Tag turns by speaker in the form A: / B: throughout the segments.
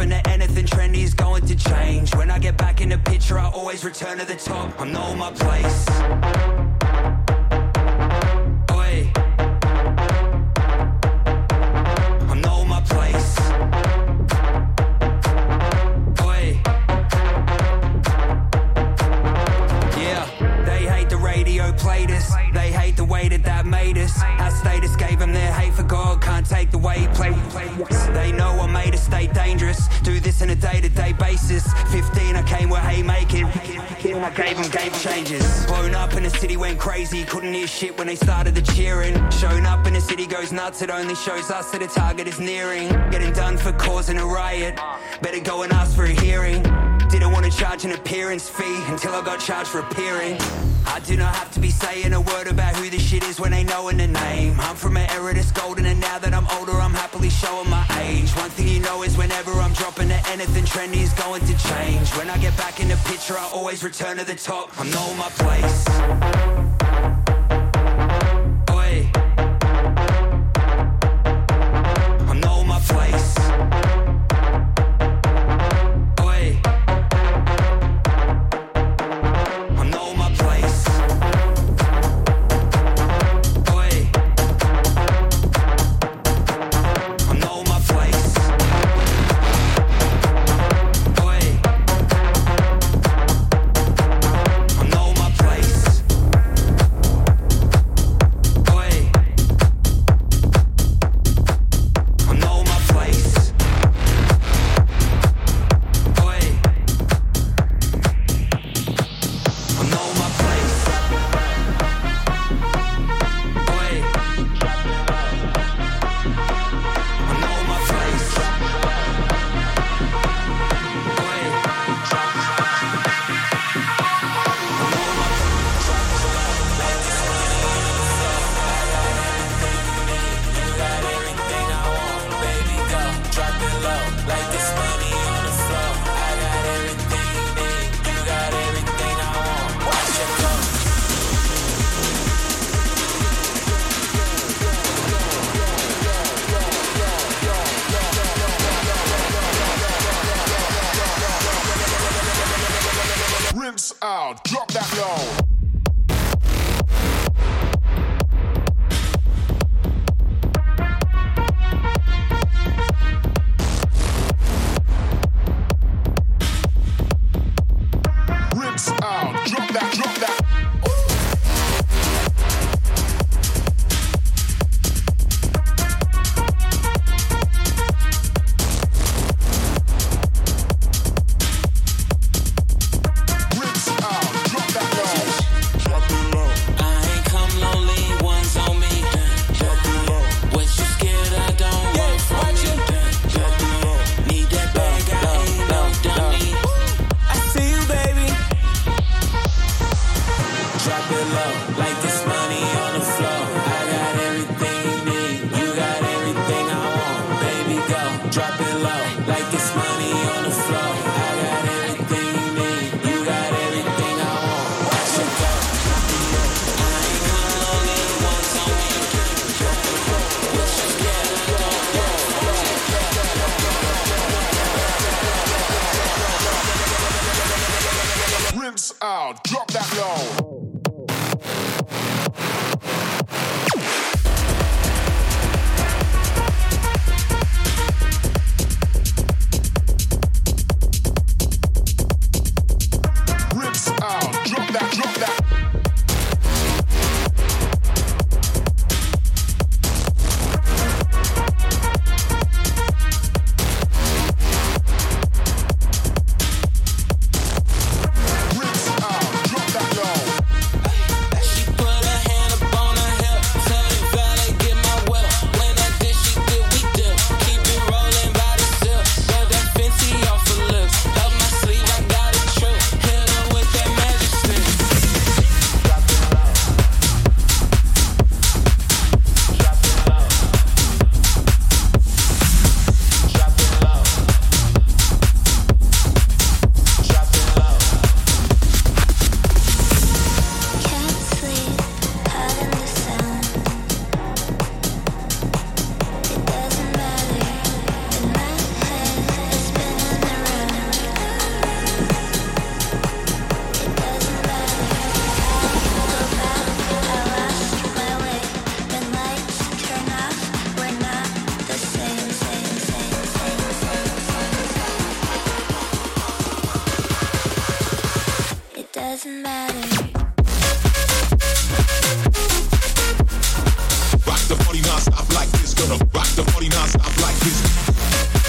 A: whenever to anything trendy is going to change. When I get back in the picture, I always return to the top. I know my place. I know my place. Yeah, they hate the radio played us. They hate the way that that made us. Our status gave them their hate for God. Can't take the way he played. Stay dangerous. Do this on a day to day basis. 15, I came with haymaking. I gave them game changes. Blown up in the city went crazy. Couldn't hear shit when they started the cheering. Shown up in the city goes nuts. It only shows us that the target is nearing. Getting done for causing a riot. Better go and ask for a hearing. Didn't want to charge an appearance fee until I got charged for appearing. I do not have to be saying a word about who this shit is when they know in the name. I'm from an era that's golden, and now that I'm older, I'm happily showing my age. One thing you know is whenever I'm dropping to anything trendy is going to change. When I get back in the picture, I always return to the top. I know my place.
B: Rock
C: the
D: party non-stop like this, gonna rock the party non-stop like this.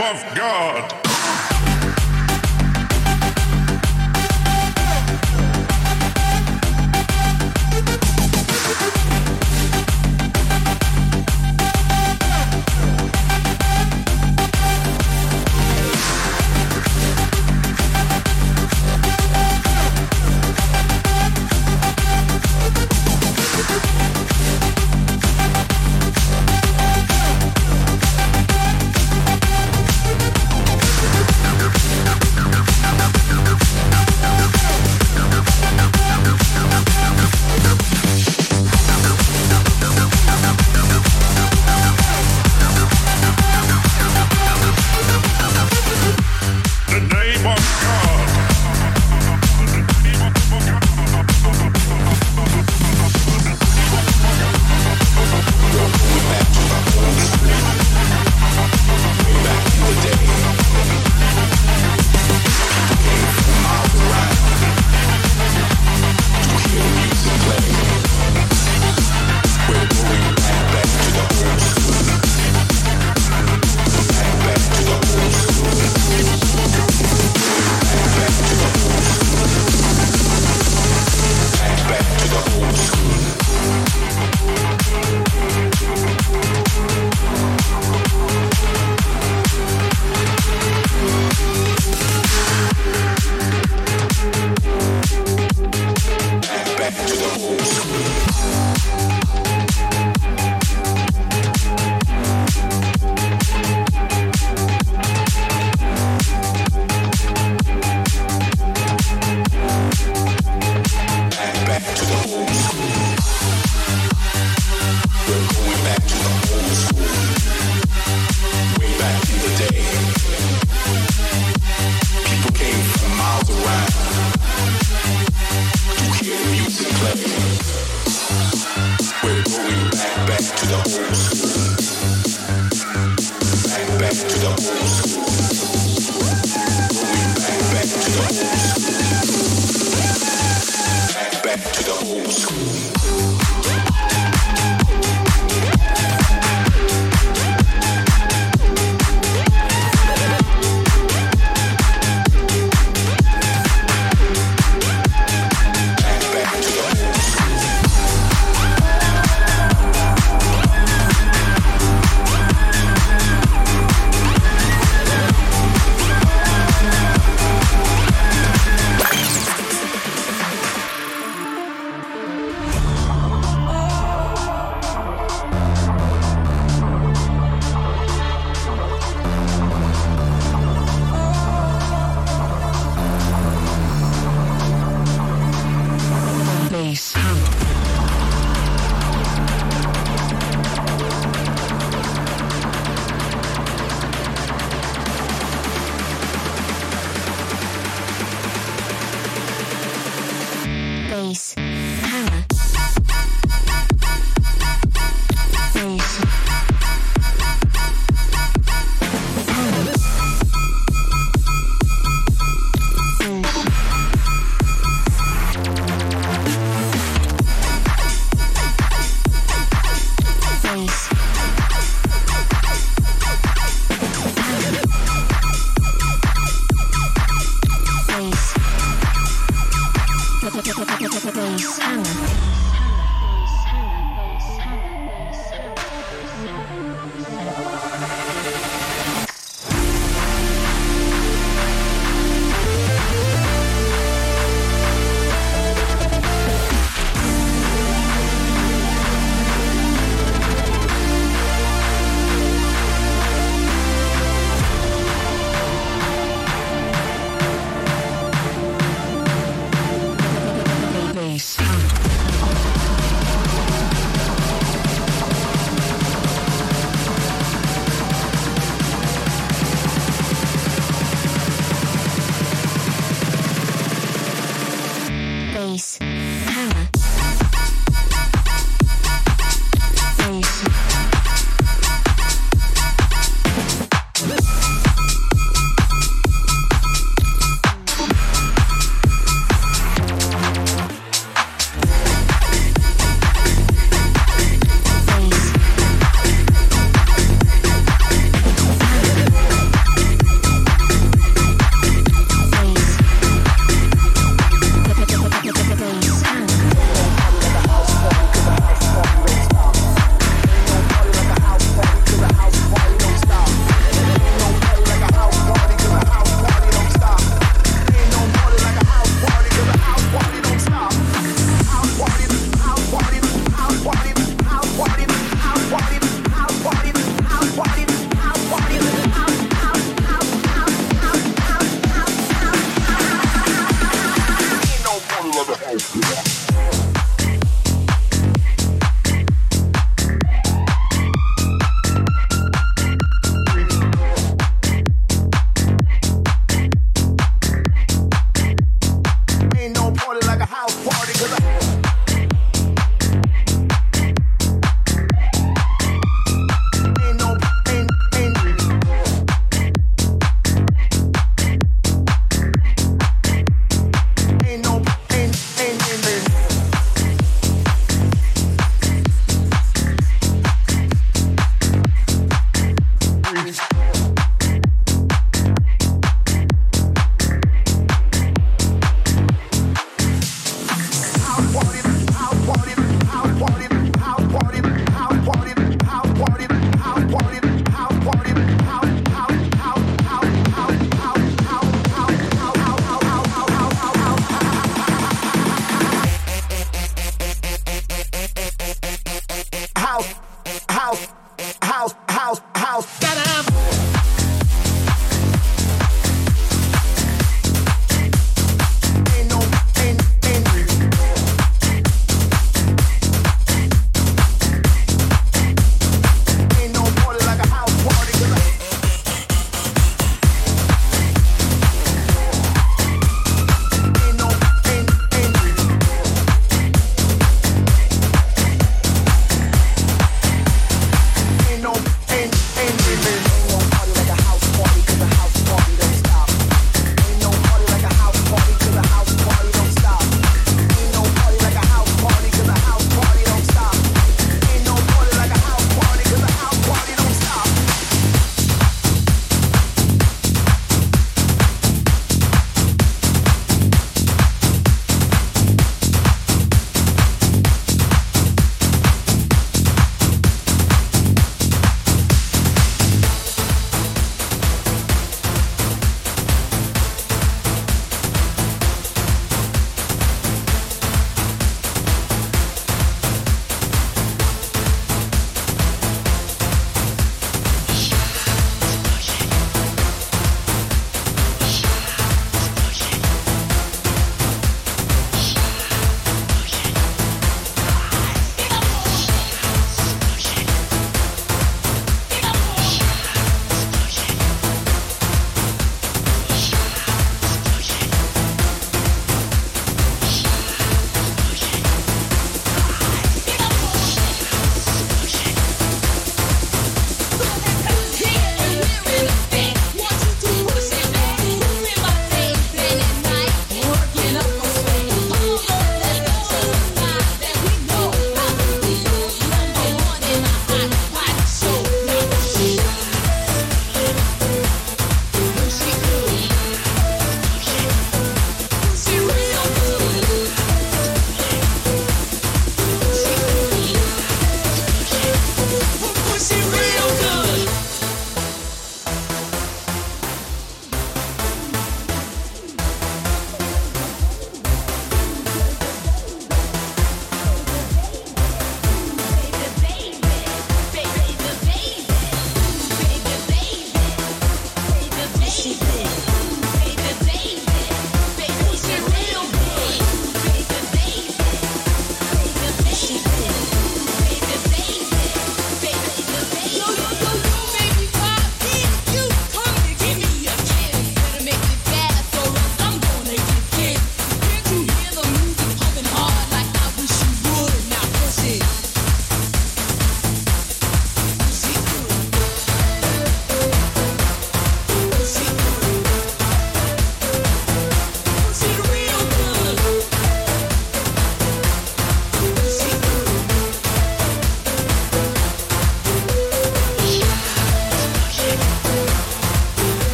D: of God.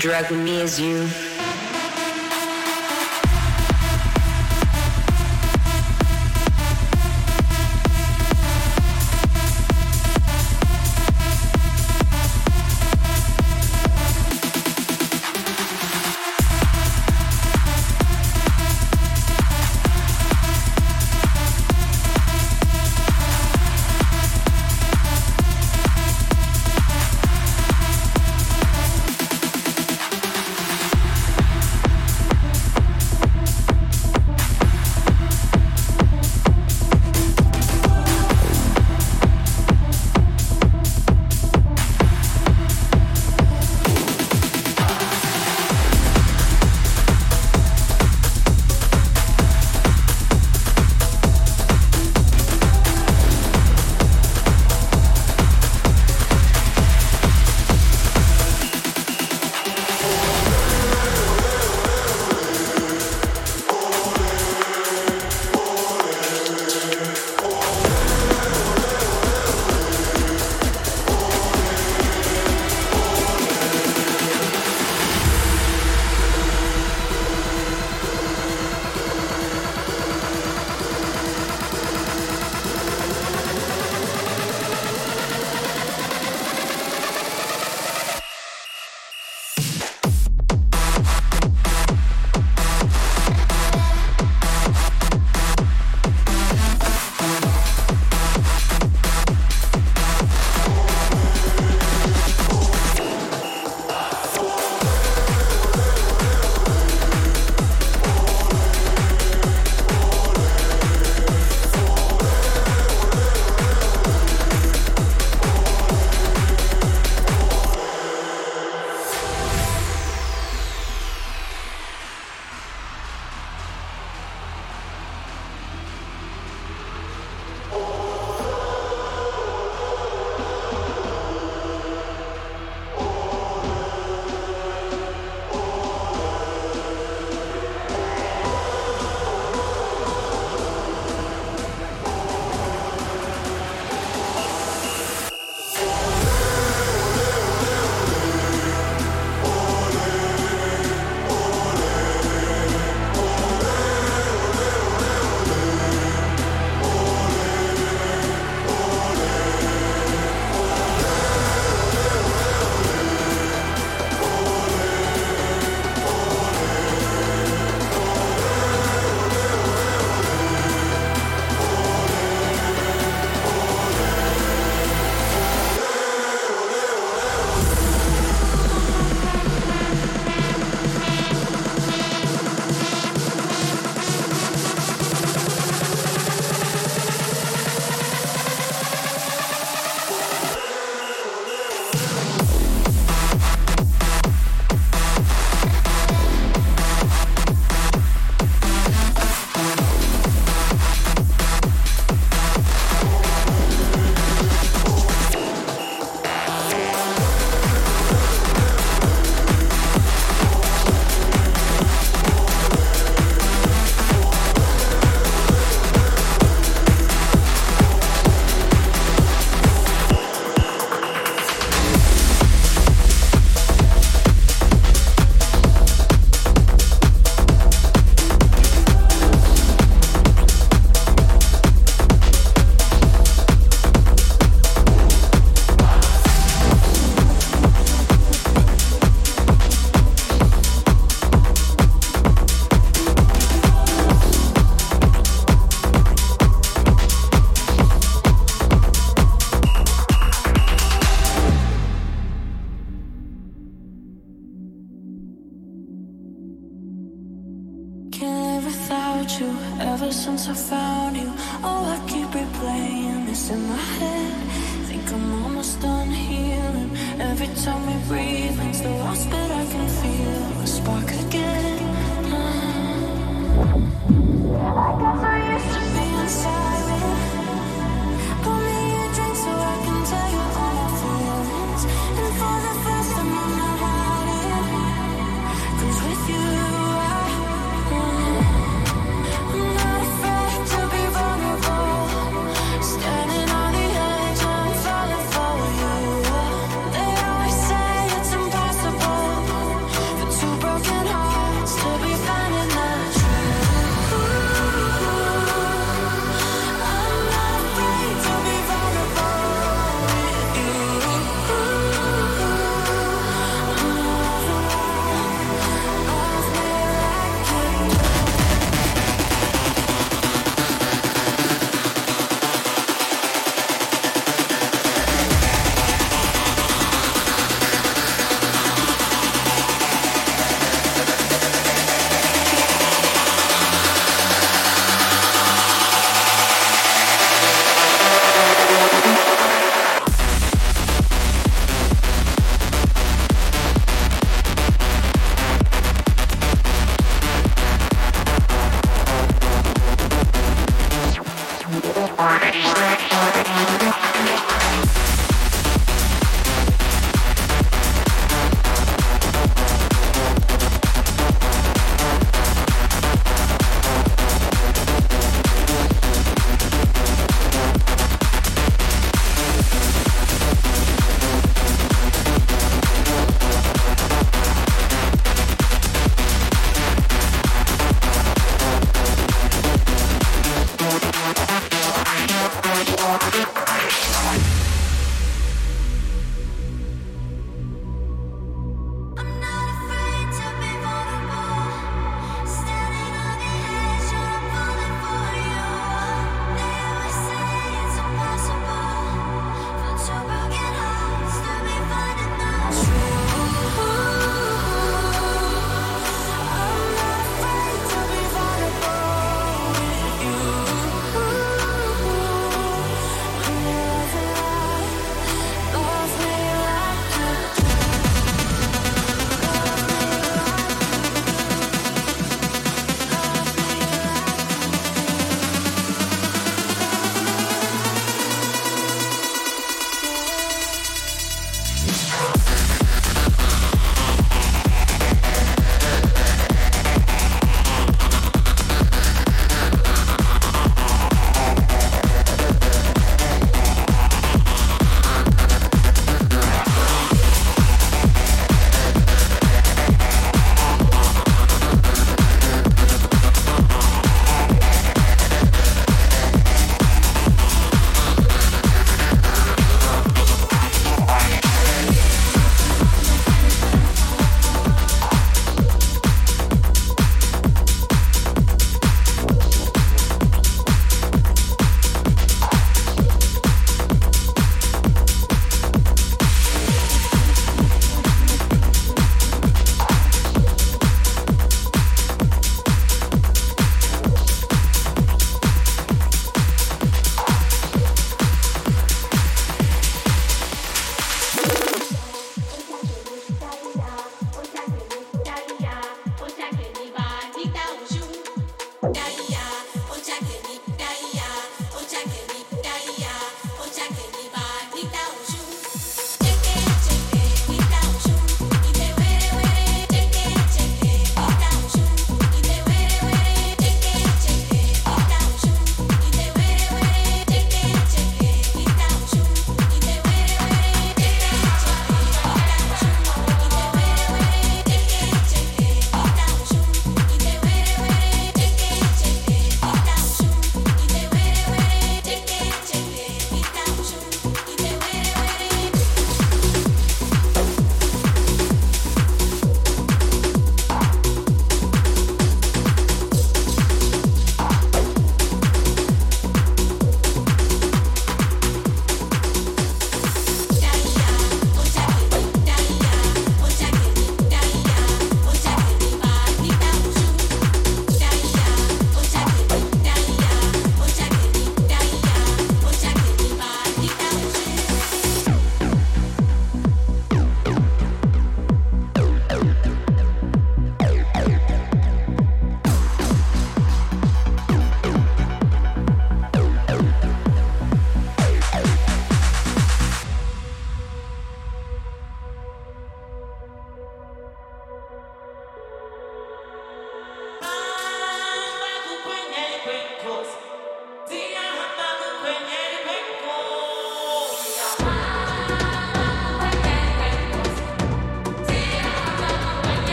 D: Drug me
B: is
E: you.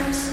E: Eyes?